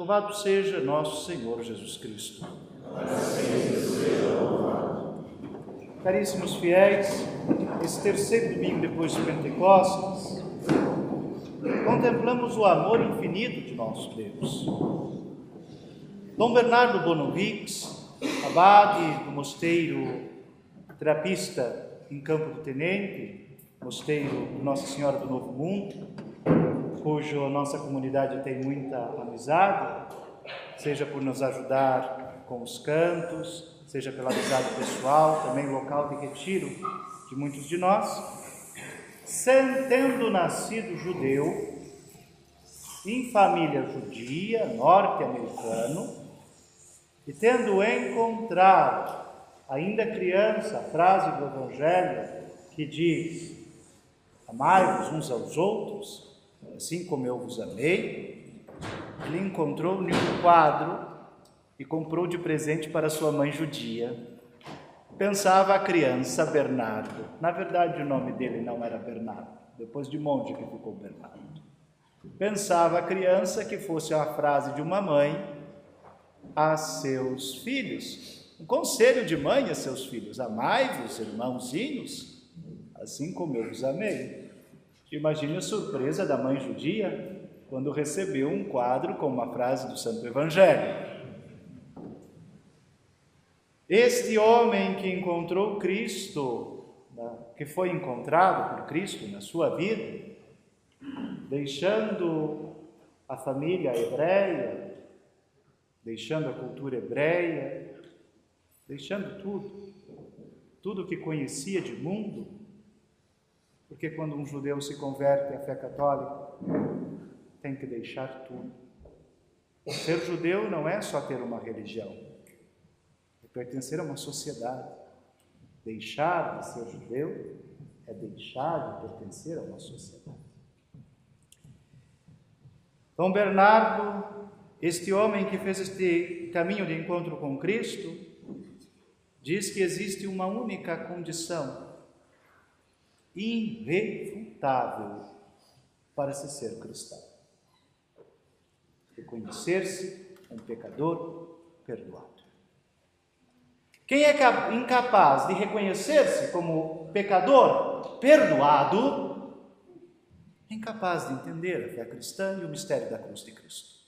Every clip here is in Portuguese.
Louvado seja nosso Senhor Jesus Cristo. Caríssimos fiéis, esse terceiro domingo depois de Pentecostes, contemplamos o amor infinito de nosso Deus. Dom Bernardo Bonovix, abade do mosteiro terapista em Campo do Tenente, mosteiro Nossa Senhora do Novo Mundo, cujo nossa comunidade tem muita amizade, seja por nos ajudar com os cantos, seja pela amizade pessoal, também local de retiro de muitos de nós. Tendo nascido judeu, em família judia, norte-americano, e tendo encontrado, ainda criança, a frase do Evangelho que diz: Amai-vos uns aos outros, assim como eu vos amei, ele encontrou um quadro e comprou de presente para sua mãe judia. Pensava a criança Bernardo. Na verdade, o nome dele não era Bernardo, depois de monte que ficou Bernardo. Pensava a criança que fosse a frase de uma mãe a seus filhos. Um conselho de mãe a seus filhos: Amai-vos, irmãozinhos, assim como eu vos amei. Imagine a surpresa da mãe judia quando recebeu um quadro com uma frase do Santo Evangelho. Este homem que encontrou Cristo, que foi encontrado por Cristo na sua vida, deixando a família hebreia, deixando a cultura hebreia, deixando tudo, tudo que conhecia de mundo, porque quando um judeu se converte à fé católica, tem que deixar tudo. Ser judeu não é só ter uma religião, é pertencer a uma sociedade. Deixar de ser judeu é deixar de pertencer a uma sociedade. Dom Bernardo, este homem que fez este caminho de encontro com Cristo, diz que existe uma única condição irrefutável para se ser cristão. Reconhecer-se um pecador perdoado. Quem é incapaz de reconhecer-se como pecador perdoado, é incapaz de entender a fé cristã e o mistério da cruz de Cristo.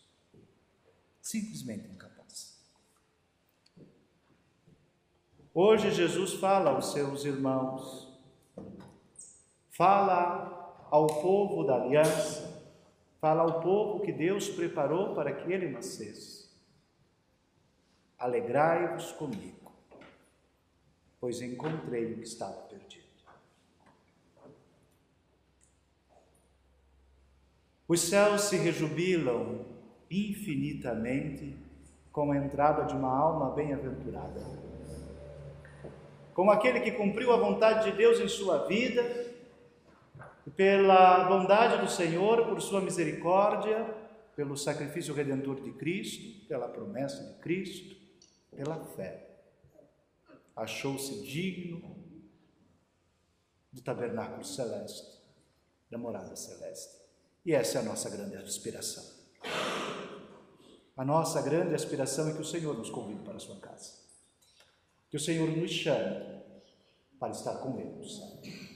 Simplesmente incapaz. Hoje Jesus fala aos seus irmãos Fala ao povo da aliança, fala ao povo que Deus preparou para que ele nascesse. Alegrai-vos comigo, pois encontrei o que estava perdido. Os céus se rejubilam infinitamente com a entrada de uma alma bem-aventurada. Como aquele que cumpriu a vontade de Deus em sua vida pela bondade do Senhor, por sua misericórdia, pelo sacrifício redentor de Cristo, pela promessa de Cristo, pela fé. Achou-se digno do tabernáculo celeste, da morada celeste. E essa é a nossa grande aspiração. A nossa grande aspiração é que o Senhor nos convide para a sua casa. Que o Senhor nos chame para estar com Ele no céu.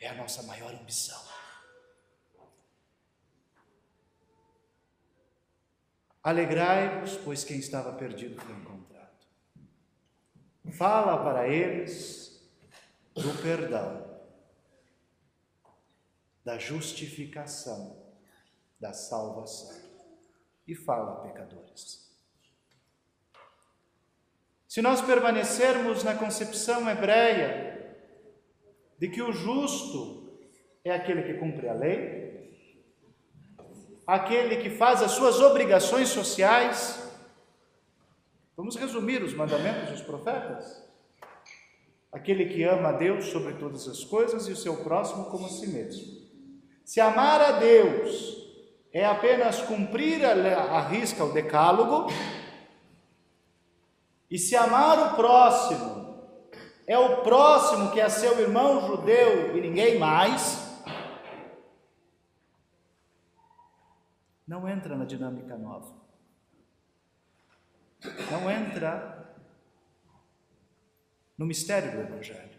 É a nossa maior ambição. Alegrai-vos, pois quem estava perdido foi encontrado. Fala para eles do perdão, da justificação, da salvação. E fala pecadores. Se nós permanecermos na concepção hebreia de que o justo é aquele que cumpre a lei, aquele que faz as suas obrigações sociais. Vamos resumir os mandamentos dos profetas? Aquele que ama a Deus sobre todas as coisas e o seu próximo como a si mesmo. Se amar a Deus é apenas cumprir a, a risca, o decálogo, e se amar o próximo é o próximo que é seu irmão judeu e ninguém mais, não entra na dinâmica nova. Não entra no mistério do Evangelho.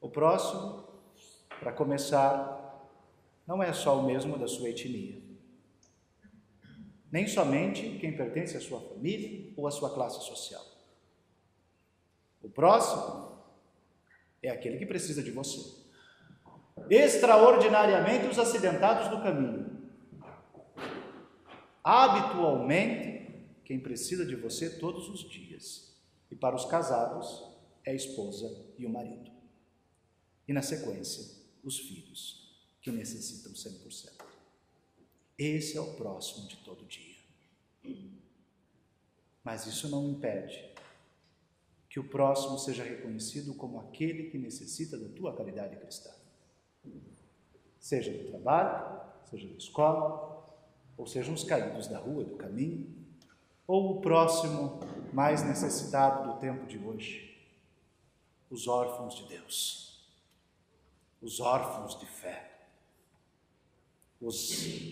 O próximo, para começar, não é só o mesmo da sua etnia. Nem somente quem pertence à sua família ou à sua classe social. O próximo é aquele que precisa de você extraordinariamente os acidentados do caminho. Habitualmente, quem precisa de você todos os dias. E para os casados, é a esposa e o marido. E na sequência, os filhos, que necessitam 100%. Esse é o próximo de todo dia. Mas isso não impede que o próximo seja reconhecido como aquele que necessita da tua caridade cristã. Seja do trabalho, seja da escola, ou sejam os caídos da rua, do caminho, ou o próximo mais necessitado do tempo de hoje, os órfãos de Deus, os órfãos de fé, os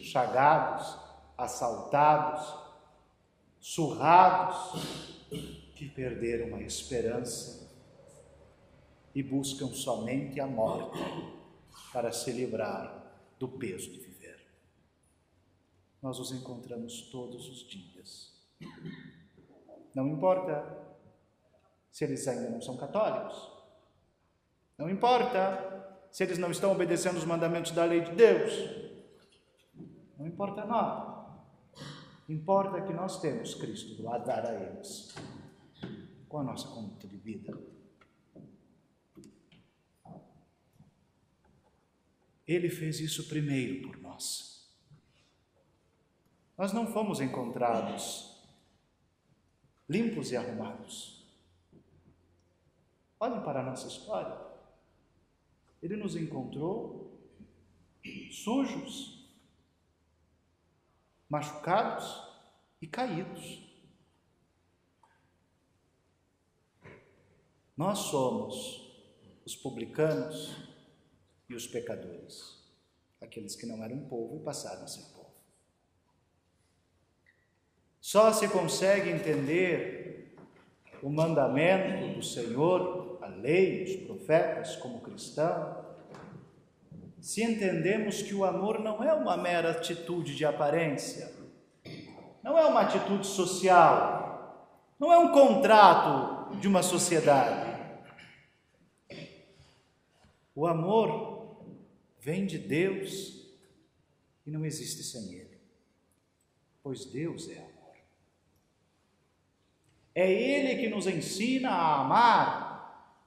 chagados, assaltados, surrados, que perderam a esperança e buscam somente a morte para se livrar do peso de viver. Nós os encontramos todos os dias. Não importa se eles ainda não são católicos, não importa se eles não estão obedecendo os mandamentos da lei de Deus, não importa nada. Importa que nós temos Cristo a dar a eles com a nossa vida. Ele fez isso primeiro por nós. Nós não fomos encontrados limpos e arrumados. Olhem para a nossa história. Ele nos encontrou sujos, machucados e caídos. Nós somos os publicanos e os pecadores, aqueles que não eram povo e passaram a ser povo. Só se consegue entender o mandamento do Senhor, a lei, os profetas, como cristão, se entendemos que o amor não é uma mera atitude de aparência, não é uma atitude social, não é um contrato de uma sociedade. O amor vem de Deus e não existe sem Ele, pois Deus é amor. É Ele que nos ensina a amar,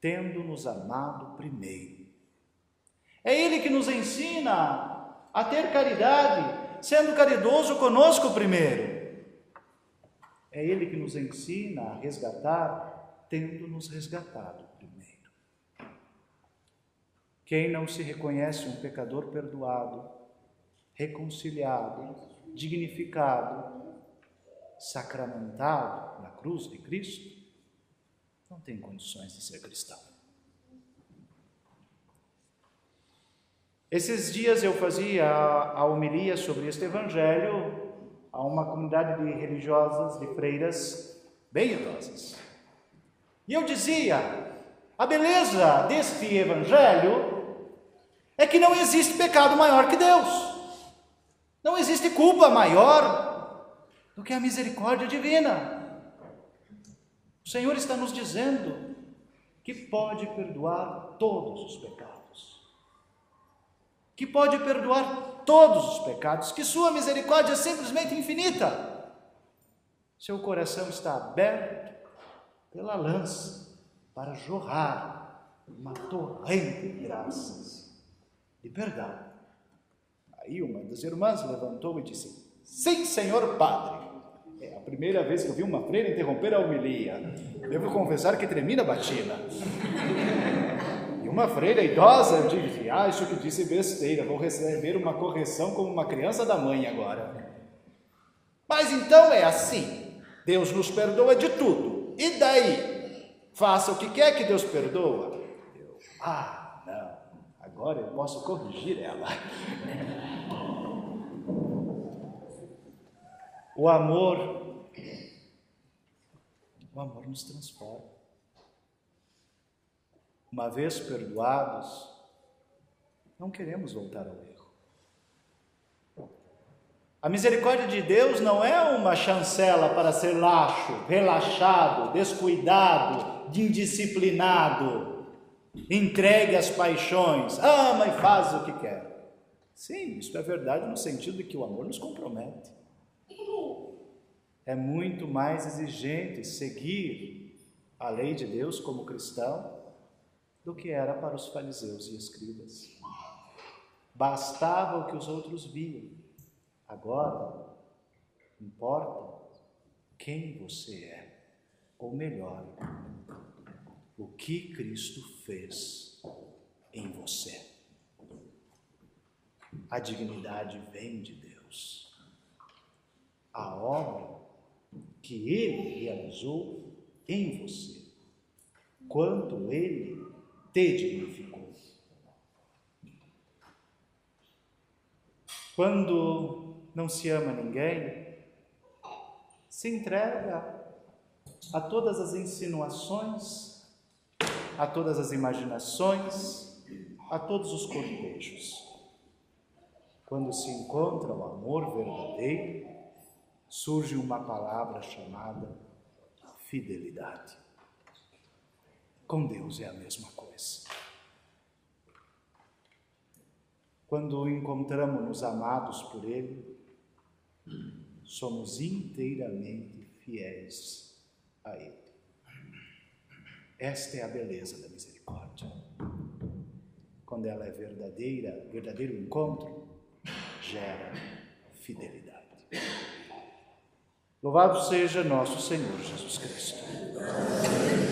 tendo nos amado primeiro. É Ele que nos ensina a ter caridade, sendo caridoso conosco primeiro. É Ele que nos ensina a resgatar, tendo nos resgatado quem não se reconhece um pecador perdoado, reconciliado, dignificado, sacramentado na cruz de Cristo, não tem condições de ser cristão. Esses dias eu fazia a homilia sobre este evangelho a uma comunidade de religiosas, de freiras bem idosas. E eu dizia: a beleza deste evangelho é que não existe pecado maior que Deus. Não existe culpa maior do que a misericórdia divina. O Senhor está nos dizendo que pode perdoar todos os pecados. Que pode perdoar todos os pecados, que sua misericórdia é simplesmente infinita. Seu coração está aberto pela lança para jorrar uma torrente de graças de perdão. Aí uma das irmãs levantou e disse: Sim, senhor padre. É a primeira vez que eu vi uma freira interromper a homilia. Devo confessar que tremi na batina. Uma freira idosa disse: Ah, isso que disse besteira, vou receber uma correção como uma criança da mãe agora. Mas então é assim: Deus nos perdoa de tudo. E daí? Faça o que quer que Deus perdoa. Eu, ah, agora eu posso corrigir ela. O amor, o amor nos transforma. Uma vez perdoados, não queremos voltar ao erro. A misericórdia de Deus não é uma chancela para ser laxo, relaxado, descuidado, indisciplinado, entregue às paixões, ama e faz o que quer. Sim, isso é verdade no sentido de que o amor nos compromete. É muito mais exigente seguir a lei de Deus como cristão do que era para os fariseus e escribas. Bastava o que os outros viam Agora, importa quem você é, ou melhor, o que Cristo fez em você. A dignidade vem de Deus. A obra que Ele realizou em você, quanto Ele te dignificou. Quando não se ama ninguém, se entrega a todas as insinuações, a todas as imaginações, a todos os cortejos. Quando se encontra o amor verdadeiro, surge uma palavra chamada fidelidade. Com Deus é a mesma coisa. Quando encontramos-nos amados por Ele, somos inteiramente fiéis a Ele. Esta é a beleza da misericórdia. Quando ela é verdadeira, verdadeiro encontro, gera fidelidade. Louvado seja nosso Senhor Jesus Cristo.